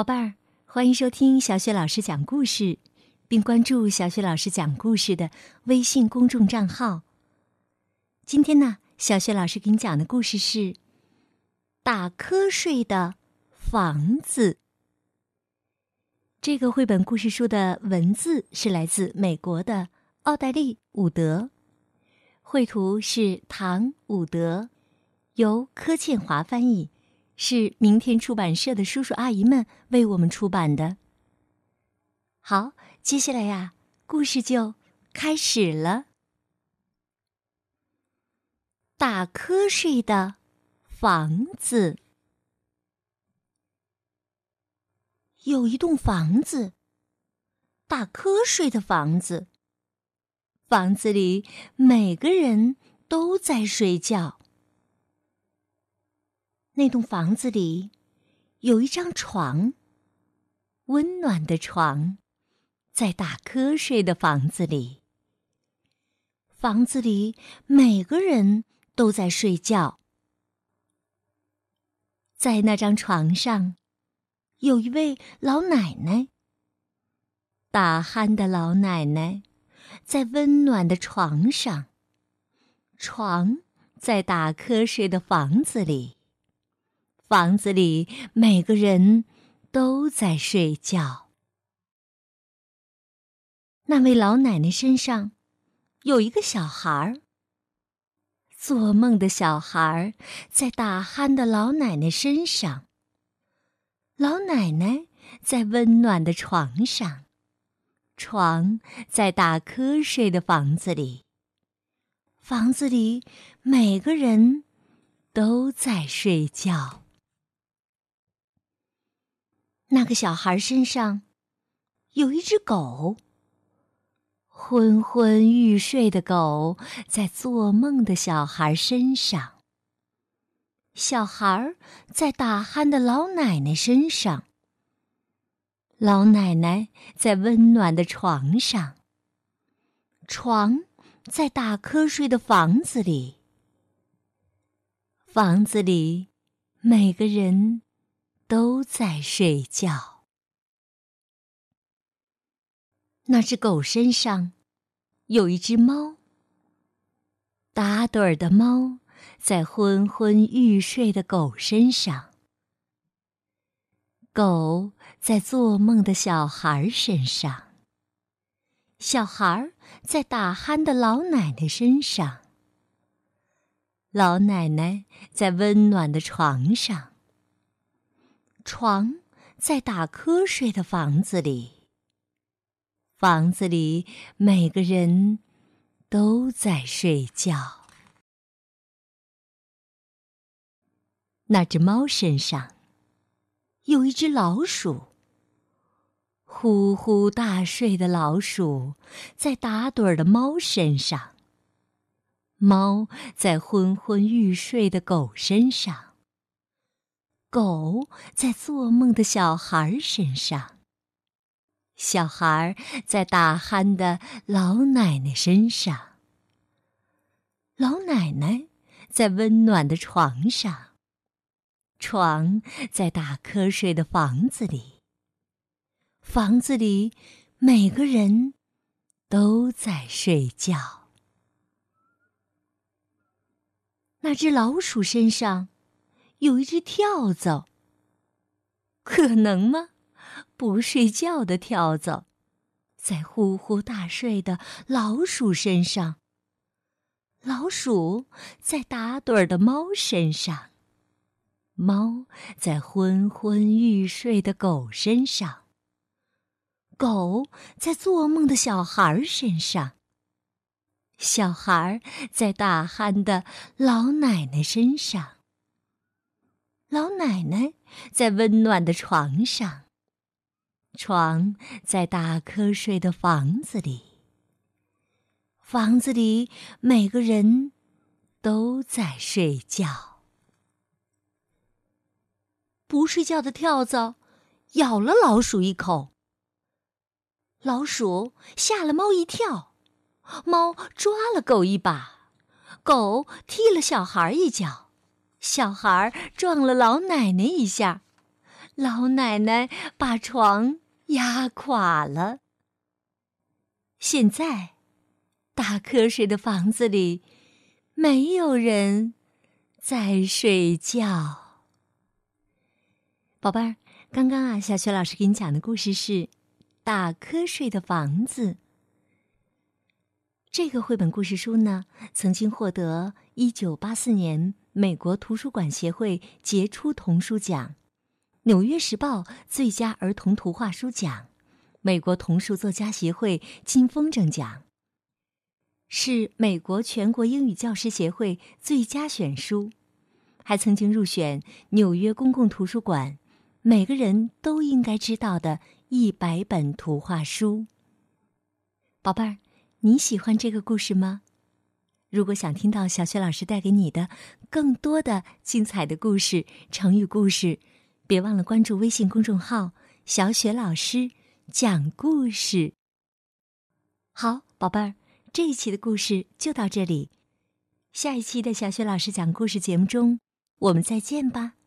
宝贝儿，欢迎收听小雪老师讲故事，并关注小雪老师讲故事的微信公众账号。今天呢，小雪老师给你讲的故事是《打瞌睡的房子》。这个绘本故事书的文字是来自美国的奥黛丽·伍德，绘图是唐·伍德，由柯倩华翻译。是明天出版社的叔叔阿姨们为我们出版的。好，接下来呀，故事就开始了。打瞌睡的房子，有一栋房子，打瞌睡的房子。房子里每个人都在睡觉。那栋房子里有一张床，温暖的床，在打瞌睡的房子里。房子里每个人都在睡觉。在那张床上，有一位老奶奶，打鼾的老奶奶，在温暖的床上。床在打瞌睡的房子里。房子里每个人都在睡觉。那位老奶奶身上有一个小孩儿，做梦的小孩儿在打鼾的老奶奶身上。老奶奶在温暖的床上，床在打瞌睡的房子里。房子里每个人都在睡觉。那个小孩身上有一只狗，昏昏欲睡的狗在做梦的小孩身上。小孩在打鼾的老奶奶身上。老奶奶在温暖的床上。床在打瞌睡的房子里。房子里每个人。都在睡觉。那只狗身上有一只猫，打盹儿的猫在昏昏欲睡的狗身上。狗在做梦的小孩身上。小孩在打鼾的老奶奶身上。老奶奶在温暖的床上。床在打瞌睡的房子里。房子里每个人都在睡觉。那只猫身上有一只老鼠。呼呼大睡的老鼠在打盹儿的猫身上。猫在昏昏欲睡的狗身上。狗在做梦的小孩身上，小孩在打鼾的老奶奶身上，老奶奶在温暖的床上，床在打瞌睡的房子里，房子里每个人都在睡觉。那只老鼠身上。有一只跳蚤，可能吗？不睡觉的跳蚤，在呼呼大睡的老鼠身上。老鼠在打盹儿的猫身上。猫在昏昏欲睡的狗身上。狗在做梦的小孩身上。小孩在打鼾的老奶奶身上。老奶奶在温暖的床上，床在打瞌睡的房子里。房子里每个人都在睡觉。不睡觉的跳蚤咬了老鼠一口，老鼠吓了猫一跳，猫抓了狗一把，狗踢了小孩一脚。小孩撞了老奶奶一下，老奶奶把床压垮了。现在，大瞌睡的房子里没有人在睡觉。宝贝儿，刚刚啊，小雪老师给你讲的故事是《大瞌睡的房子》。这个绘本故事书呢，曾经获得一九八四年美国图书馆协会杰出童书奖、纽约时报最佳儿童图画书奖、美国童书作家协会金风筝奖，是美国全国英语教师协会最佳选书，还曾经入选纽约公共图书馆每个人都应该知道的一百本图画书。宝贝儿。你喜欢这个故事吗？如果想听到小雪老师带给你的更多的精彩的故事、成语故事，别忘了关注微信公众号“小雪老师讲故事”。好，宝贝儿，这一期的故事就到这里，下一期的小雪老师讲故事节目中，我们再见吧。